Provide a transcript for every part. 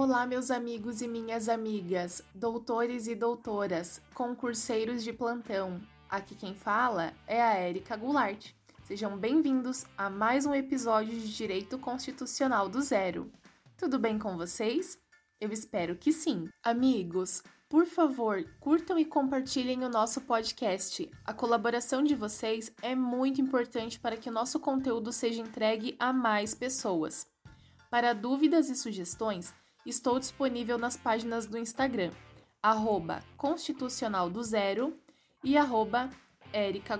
Olá, meus amigos e minhas amigas, doutores e doutoras, concurseiros de plantão. Aqui quem fala é a Érica Goulart. Sejam bem-vindos a mais um episódio de Direito Constitucional do Zero. Tudo bem com vocês? Eu espero que sim. Amigos, por favor, curtam e compartilhem o nosso podcast. A colaboração de vocês é muito importante para que o nosso conteúdo seja entregue a mais pessoas. Para dúvidas e sugestões, estou disponível nas páginas do Instagram, arroba Constitucional do Zero e arroba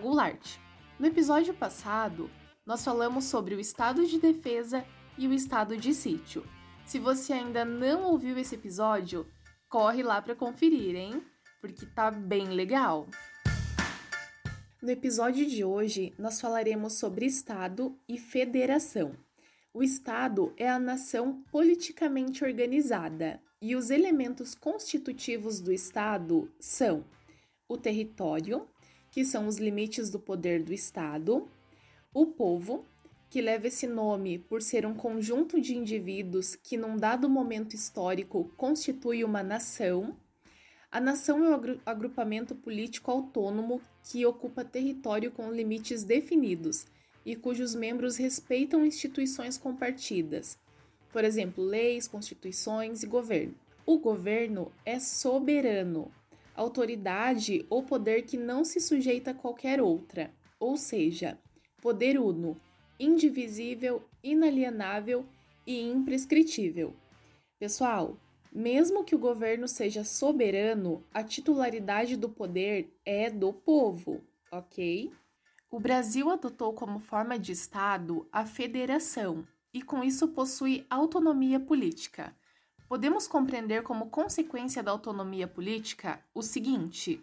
Goulart. No episódio passado, nós falamos sobre o estado de defesa e o estado de sítio. Se você ainda não ouviu esse episódio, corre lá para conferir, hein? Porque tá bem legal. No episódio de hoje, nós falaremos sobre Estado e Federação. O Estado é a nação politicamente organizada e os elementos constitutivos do Estado são o território, que são os limites do poder do Estado, o povo, que leva esse nome por ser um conjunto de indivíduos que, num dado momento histórico, constitui uma nação. A nação é o agrupamento político autônomo que ocupa território com limites definidos e cujos membros respeitam instituições compartidas, por exemplo, leis, constituições e governo. O governo é soberano, autoridade ou poder que não se sujeita a qualquer outra, ou seja, poder uno indivisível, inalienável e imprescritível. Pessoal, mesmo que o governo seja soberano, a titularidade do poder é do povo, ok? O Brasil adotou como forma de Estado a federação e, com isso, possui autonomia política. Podemos compreender como consequência da autonomia política o seguinte: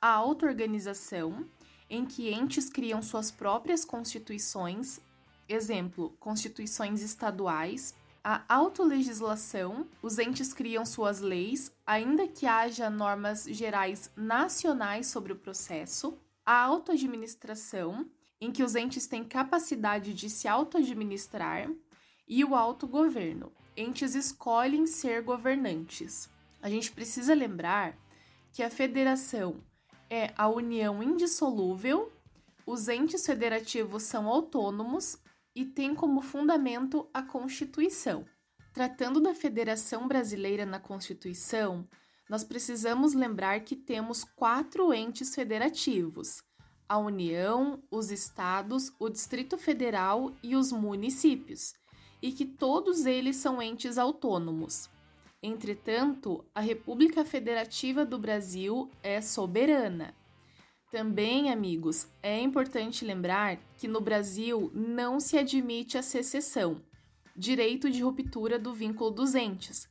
a auto-organização em que entes criam suas próprias constituições, exemplo, constituições estaduais, a autolegislação, os entes criam suas leis, ainda que haja normas gerais nacionais sobre o processo, a autoadministração, em que os entes têm capacidade de se autoadministrar, e o autogoverno, entes escolhem ser governantes. A gente precisa lembrar que a federação é a união indissolúvel, os entes federativos são autônomos e têm como fundamento a Constituição. Tratando da Federação Brasileira na Constituição, nós precisamos lembrar que temos quatro entes federativos: a União, os Estados, o Distrito Federal e os municípios, e que todos eles são entes autônomos. Entretanto, a República Federativa do Brasil é soberana. Também, amigos, é importante lembrar que no Brasil não se admite a secessão, direito de ruptura do vínculo dos entes,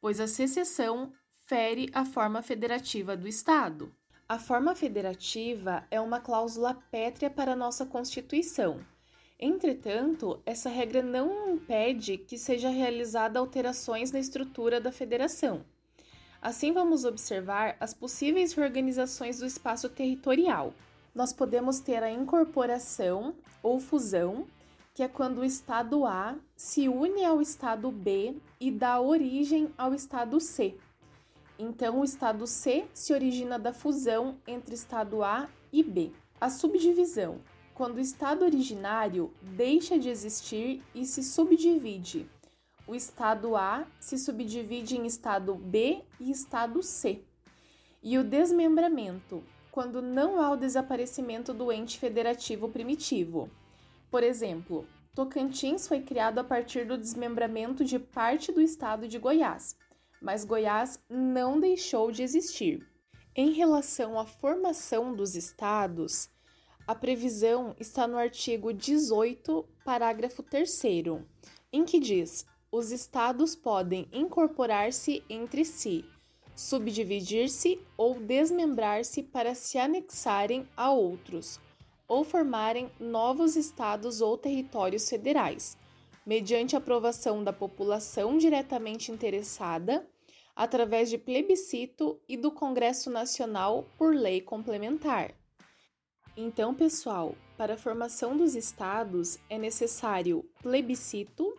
pois a secessão fere a forma federativa do Estado. A forma federativa é uma cláusula pétrea para a nossa Constituição Entretanto, essa regra não impede que seja realizada alterações na estrutura da federação. Assim, vamos observar as possíveis reorganizações do espaço territorial. Nós podemos ter a incorporação ou fusão, que é quando o estado A se une ao estado B e dá origem ao estado C. Então, o estado C se origina da fusão entre estado A e B. A subdivisão quando o estado originário deixa de existir e se subdivide. O estado A se subdivide em estado B e estado C. E o desmembramento, quando não há o desaparecimento do ente federativo primitivo. Por exemplo, Tocantins foi criado a partir do desmembramento de parte do estado de Goiás, mas Goiás não deixou de existir. Em relação à formação dos estados, a previsão está no artigo 18, parágrafo 3, em que diz: os estados podem incorporar-se entre si, subdividir-se ou desmembrar-se para se anexarem a outros, ou formarem novos estados ou territórios federais, mediante aprovação da população diretamente interessada, através de plebiscito e do Congresso Nacional por lei complementar. Então, pessoal, para a formação dos estados é necessário plebiscito,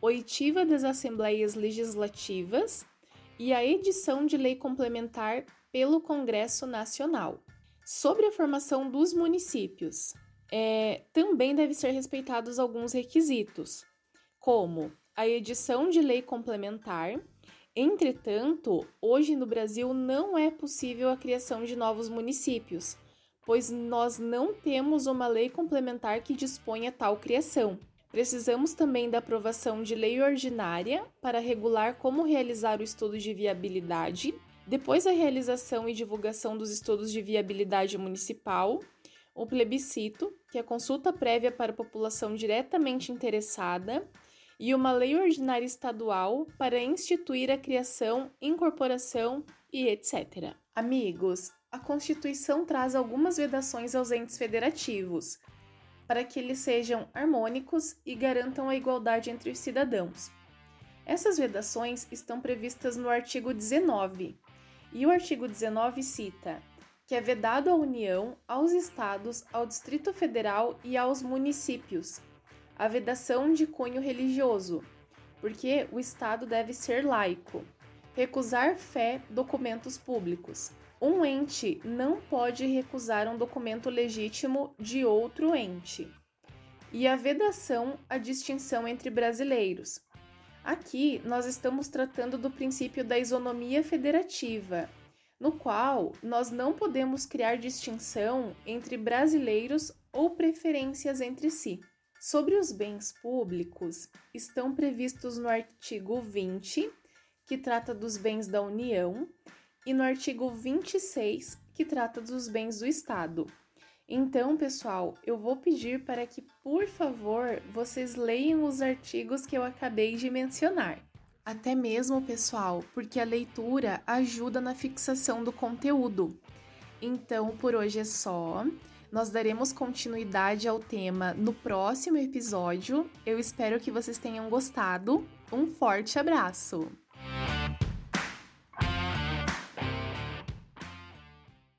oitiva das Assembleias Legislativas e a edição de lei complementar pelo Congresso Nacional. Sobre a formação dos municípios, é, também deve ser respeitados alguns requisitos, como a edição de lei complementar. Entretanto, hoje no Brasil não é possível a criação de novos municípios, pois nós não temos uma lei complementar que disponha tal criação. Precisamos também da aprovação de lei ordinária para regular como realizar o estudo de viabilidade. Depois da realização e divulgação dos estudos de viabilidade municipal, o plebiscito, que é a consulta prévia para a população diretamente interessada, e uma lei ordinária estadual para instituir a criação, incorporação e etc. Amigos, a Constituição traz algumas vedações aos entes federativos, para que eles sejam harmônicos e garantam a igualdade entre os cidadãos. Essas vedações estão previstas no artigo 19, e o artigo 19 cita que é vedado à União, aos Estados, ao Distrito Federal e aos municípios a vedação de cunho religioso, porque o Estado deve ser laico. Recusar fé, documentos públicos. Um ente não pode recusar um documento legítimo de outro ente. E a vedação, a distinção entre brasileiros. Aqui nós estamos tratando do princípio da isonomia federativa, no qual nós não podemos criar distinção entre brasileiros ou preferências entre si. Sobre os bens públicos, estão previstos no artigo 20, que trata dos bens da União, e no artigo 26, que trata dos bens do Estado. Então, pessoal, eu vou pedir para que, por favor, vocês leiam os artigos que eu acabei de mencionar. Até mesmo, pessoal, porque a leitura ajuda na fixação do conteúdo. Então, por hoje é só. Nós daremos continuidade ao tema no próximo episódio. Eu espero que vocês tenham gostado. Um forte abraço!